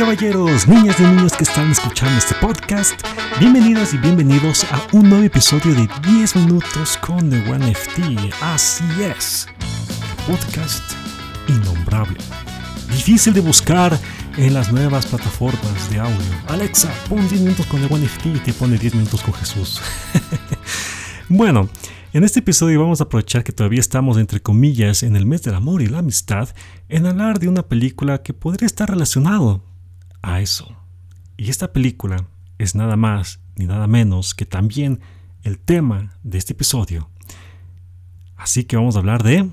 caballeros, niñas y niños que están escuchando este podcast, bienvenidas y bienvenidos a un nuevo episodio de 10 minutos con The One FT. Así es, podcast innombrable, difícil de buscar en las nuevas plataformas de audio. Alexa, pon 10 minutos con The One FT y te pone 10 minutos con Jesús. bueno, en este episodio vamos a aprovechar que todavía estamos entre comillas en el mes del amor y la amistad en hablar de una película que podría estar relacionado a eso. Y esta película es nada más ni nada menos que también el tema de este episodio. Así que vamos a hablar de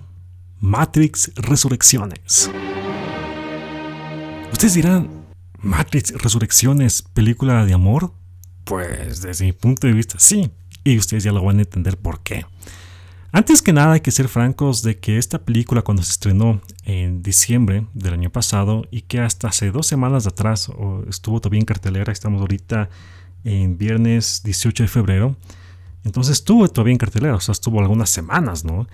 Matrix Resurrecciones. Ustedes dirán, ¿Matrix Resurrecciones película de amor? Pues desde mi punto de vista sí, y ustedes ya lo van a entender por qué. Antes que nada hay que ser francos de que esta película cuando se estrenó en diciembre del año pasado y que hasta hace dos semanas atrás estuvo todavía en cartelera, estamos ahorita en viernes 18 de febrero, entonces estuvo todavía en cartelera, o sea, estuvo algunas semanas, ¿no?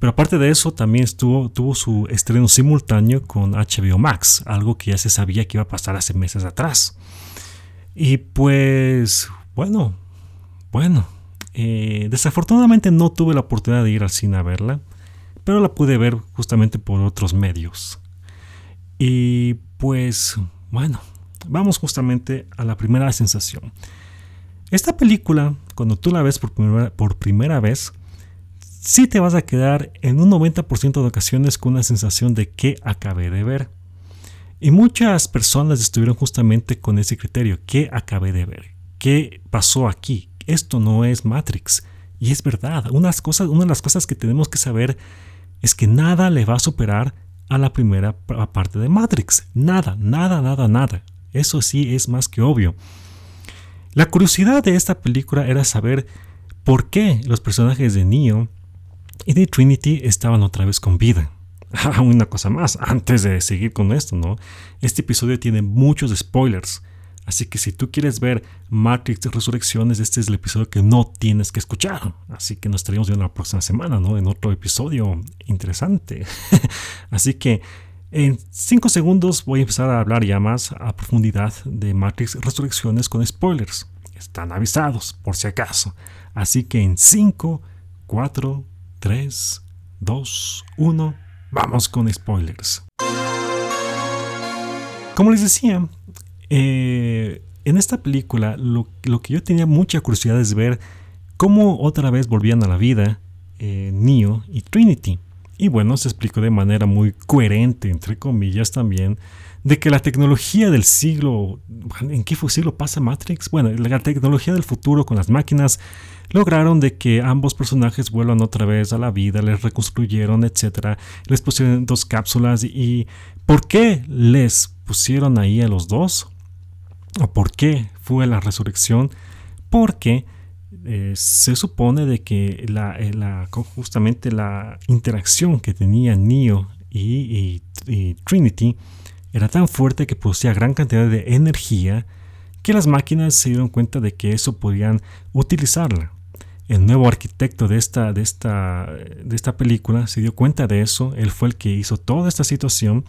Pero aparte de eso, también estuvo, tuvo su estreno simultáneo con HBO Max, algo que ya se sabía que iba a pasar hace meses atrás. Y pues, bueno, bueno, eh, desafortunadamente no tuve la oportunidad de ir al cine a verla, pero la pude ver justamente por otros medios. Y pues, bueno, vamos justamente a la primera sensación. Esta película, cuando tú la ves por primera, por primera vez, sí te vas a quedar en un 90% de ocasiones con una sensación de que acabé de ver. Y muchas personas estuvieron justamente con ese criterio, ¿qué acabé de ver? ¿Qué pasó aquí? Esto no es Matrix. Y es verdad, unas cosas, una de las cosas que tenemos que saber es que nada le va a superar a la primera parte de Matrix. Nada, nada, nada, nada. Eso sí es más que obvio. La curiosidad de esta película era saber por qué los personajes de Neo y de Trinity estaban otra vez con vida. una cosa más, antes de seguir con esto, ¿no? Este episodio tiene muchos spoilers. Así que si tú quieres ver Matrix Resurrecciones, este es el episodio que no tienes que escuchar. Así que nos estaríamos viendo la próxima semana, ¿no? En otro episodio interesante. Así que en 5 segundos voy a empezar a hablar ya más a profundidad de Matrix Resurrecciones con spoilers. Están avisados, por si acaso. Así que en 5, 4, 3, 2, 1, vamos con spoilers. Como les decía, eh, en esta película lo, que yo tenía mucha curiosidad es ver cómo otra vez volvían a la vida eh, Neo y Trinity. Y bueno, se explicó de manera muy coherente, entre comillas también, de que la tecnología del siglo, ¿en qué siglo pasa Matrix? Bueno, la tecnología del futuro con las máquinas lograron de que ambos personajes vuelvan otra vez a la vida, les reconstruyeron, etc. Les pusieron dos cápsulas y ¿por qué les pusieron ahí a los dos? ¿O por qué fue la resurrección? Porque eh, se supone de que la, eh, justamente la interacción que tenía Neo y, Trinity era tan fuerte que producía gran cantidad de energía que las máquinas se dieron cuenta de que eso podían utilizarla. El nuevo arquitecto de esta, de, esta, de esta película se dio cuenta de eso. Él fue el que hizo toda esta situación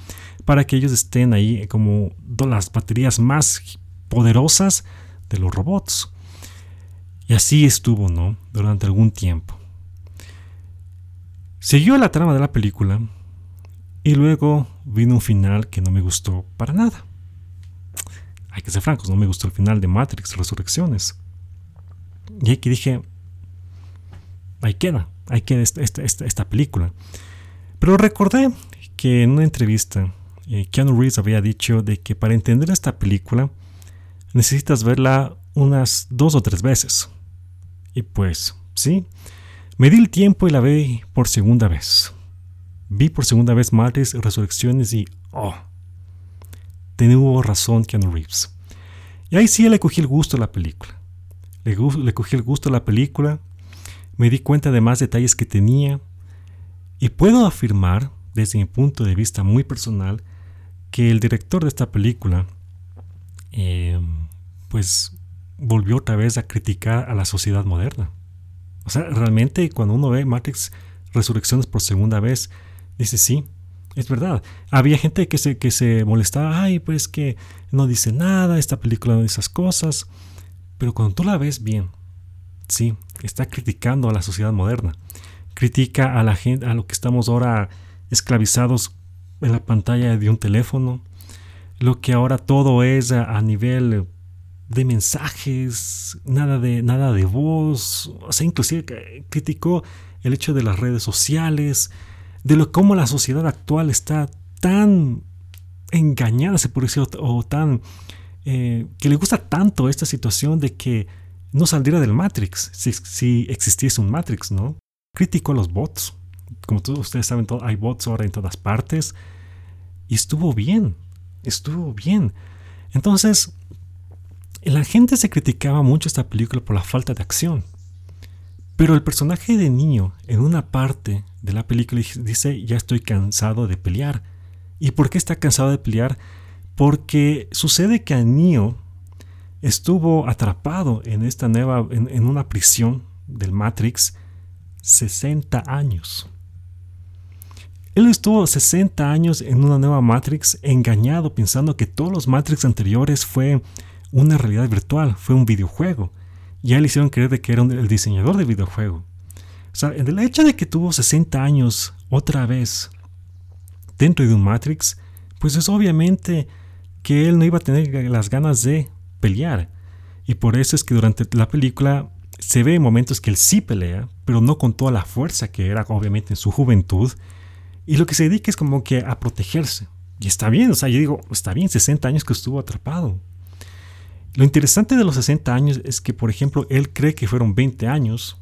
para que ellos estén ahí como las baterías más poderosas de los robots. Y así estuvo, ¿no? Durante algún tiempo. Siguió la trama de la película y luego vino un final que no me gustó para nada. Hay que ser francos, no me gustó el final de Matrix Resurrecciones. Y aquí dije, ahí queda, ahí queda esta, esta, película. Pero recordé que en una entrevista eh, Keanu Reeves había dicho de que para entender esta película necesitas verla unas dos o tres veces. Y pues, sí, me di el tiempo y la vi por segunda vez. Vi por segunda vez Matrix Resurrecciones y, oh, tenía razón Keanu Reeves. Y ahí sí le cogí el gusto a la película. Le, le cogí el gusto a la película, me di cuenta de más detalles que tenía y puedo afirmar, desde mi punto de vista muy personal, que el director de esta película pues volvió otra vez a criticar a la sociedad moderna. O sea, realmente cuando uno ve Matrix Resurrecciones por segunda vez, dice sí, Es verdad. Había gente que se, que se molestaba, ay, pues que no dice nada, esta película no dice esas cosas. Pero cuando tú la ves bien, sí, está criticando a la sociedad moderna. Critica a la gente, a lo que estamos ahora esclavizados en la pantalla de un teléfono. Lo que ahora todo es a, nivel de mensajes, nada de, nada de voz. O sea, inclusive criticó el hecho de las redes sociales, de lo cómo la sociedad actual está tan engañada, se puede decir, o, tan eh, que le gusta tanto esta situación de que no saldría del Matrix si, existiese un Matrix, ¿no? Criticó a los bots. Como todos ustedes saben, hay bots ahora en todas partes. Y estuvo bien, estuvo bien. Entonces, la gente se criticaba mucho esta película por la falta de acción. Pero el personaje de niño en una parte de la película dice, ya estoy cansado de pelear. ¿Y por qué está cansado de pelear? Porque sucede que a Neo estuvo atrapado en esta nueva, en, una prisión del Matrix 60 años. Él estuvo 60 años en una nueva Matrix engañado pensando que todos los Matrix anteriores fue una realidad virtual, fue un videojuego ya le hicieron creer de que era el diseñador de videojuego. O sea, el hecho de que tuvo 60 años otra vez dentro de un Matrix, pues es obviamente que él no iba a tener las ganas de pelear. Y por eso es que durante la película se ve momentos que él sí pelea, pero no con toda la fuerza que era obviamente en su juventud. Y lo que se dedica es como que a protegerse. Y está bien, o sea, yo digo, está bien, 60 años que estuvo atrapado. Lo interesante de los 60 años es que, por ejemplo, él cree que fueron 20 años,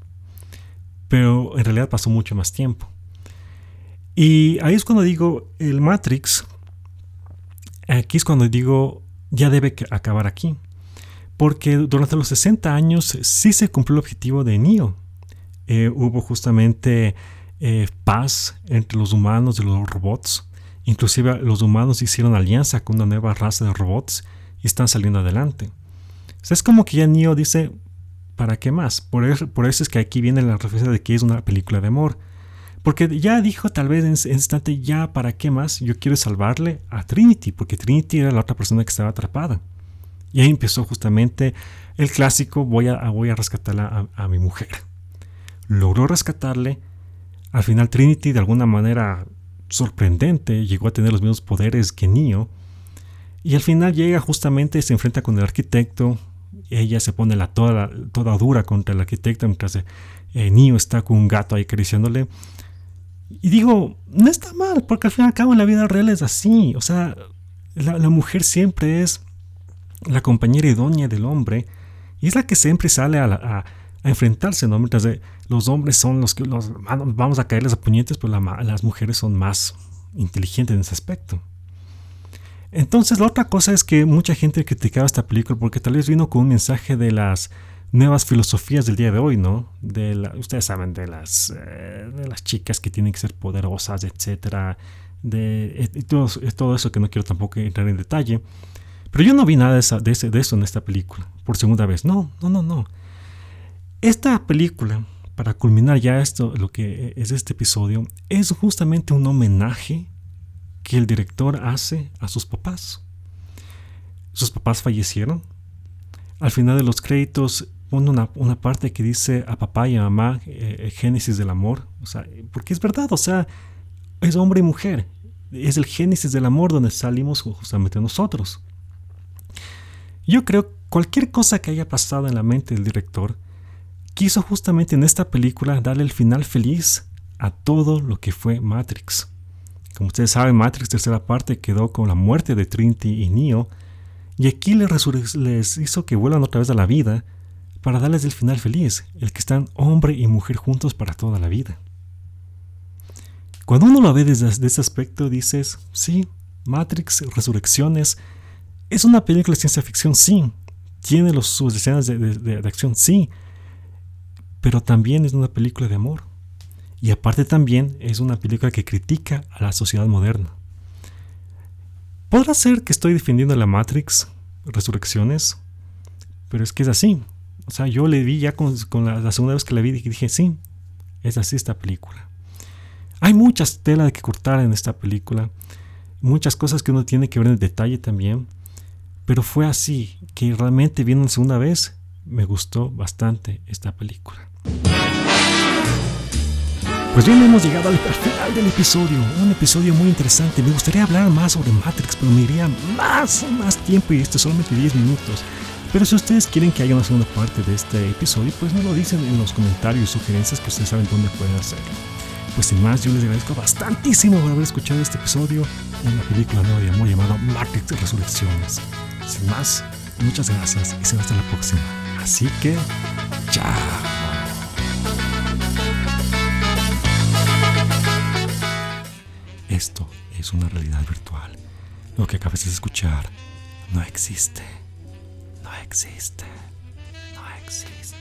pero en realidad pasó mucho más tiempo. Y ahí es cuando digo, el Matrix, aquí es cuando digo, ya debe acabar aquí. Porque durante los 60 años sí se cumplió el objetivo de Neo. Eh, hubo justamente eh, paz entre los humanos y los robots. Inclusive los humanos hicieron alianza con una nueva raza de robots y están saliendo adelante es como que ya Neo dice, ¿para qué más? Por eso, es que aquí viene la referencia de que es una película de amor. Porque ya dijo tal vez en ese instante, ya, ¿para qué más? Yo quiero salvarle a Trinity, porque Trinity era la otra persona que estaba atrapada. Y ahí empezó justamente el clásico, voy a, voy a rescatarla a, a mi mujer. Logró rescatarle. Al final Trinity de alguna manera sorprendente llegó a tener los mismos poderes que Neo. Y al final llega justamente, se enfrenta con el arquitecto, ella se pone la toda, toda dura contra el arquitecto mientras eh, niño está con un gato ahí acariciándole. Y digo, no está mal, porque al fin y al cabo en la vida real es así. O sea, la, mujer siempre es la compañera idónea del hombre y es la que siempre sale a, a, enfrentarse, ¿no? Mientras los hombres son los que los, vamos a caerles a puñetes, pues las mujeres son más inteligentes en ese aspecto. Entonces la otra cosa es que mucha gente criticaba esta película porque tal vez vino con un mensaje de las nuevas filosofías del día de hoy, ¿no? De ustedes saben de las, eh, de las chicas que tienen que ser poderosas, etcétera, de eh, todo, eso que no quiero tampoco entrar en detalle. Pero yo no vi nada de, de, de eso en esta película, por segunda vez. No, no, no, no. Esta película, para culminar ya esto, lo que es este episodio, es justamente un homenaje que el director hace a sus papás. Sus papás fallecieron. Al final de los créditos pone una, parte que dice a papá y a mamá, eh, eh, génesis del amor. O sea, porque es verdad, o sea, es hombre y mujer. Es el génesis del amor donde salimos justamente nosotros. Yo creo cualquier cosa que haya pasado en la mente del director, quiso justamente en esta película darle el final feliz a todo lo que fue Matrix. Como ustedes saben, Matrix tercera parte quedó con la muerte de Trinity y Neo, y aquí les, hizo que vuelvan otra vez a la vida para darles el final feliz, el que están hombre y mujer juntos para toda la vida. Cuando uno lo ve desde, ese aspecto, dices, sí, Matrix Resurrecciones es una película de ciencia ficción, sí, tiene los, sus escenas de acción, sí, pero también es una película de amor. Y aparte también es una película que critica a la sociedad moderna. Podrá ser que estoy defendiendo la Matrix, Resurrecciones, pero es que es así. O sea, yo le vi ya con, la, segunda vez que la vi y dije, sí, es así esta película. Hay muchas tela de que cortar en esta película, muchas cosas que uno tiene que ver en detalle también, pero fue así que realmente viendo la segunda vez me gustó bastante esta película. Pues bien, hemos llegado al final del episodio, un episodio muy interesante. Me gustaría hablar más sobre Matrix, pero me iría más, más tiempo y esto es solamente 10 minutos. Pero si ustedes quieren que haya una segunda parte de este episodio, pues me lo dicen en los comentarios y sugerencias que ustedes saben dónde pueden hacerlo. Pues sin más, yo les agradezco bastantísimo por haber escuchado este episodio, una película nueva de amor llamada Matrix Resurrecciones. Sin más, muchas gracias y será hasta la próxima. Así que, chao. Es una realidad virtual. Lo que acabas de escuchar no existe. No existe. No existe.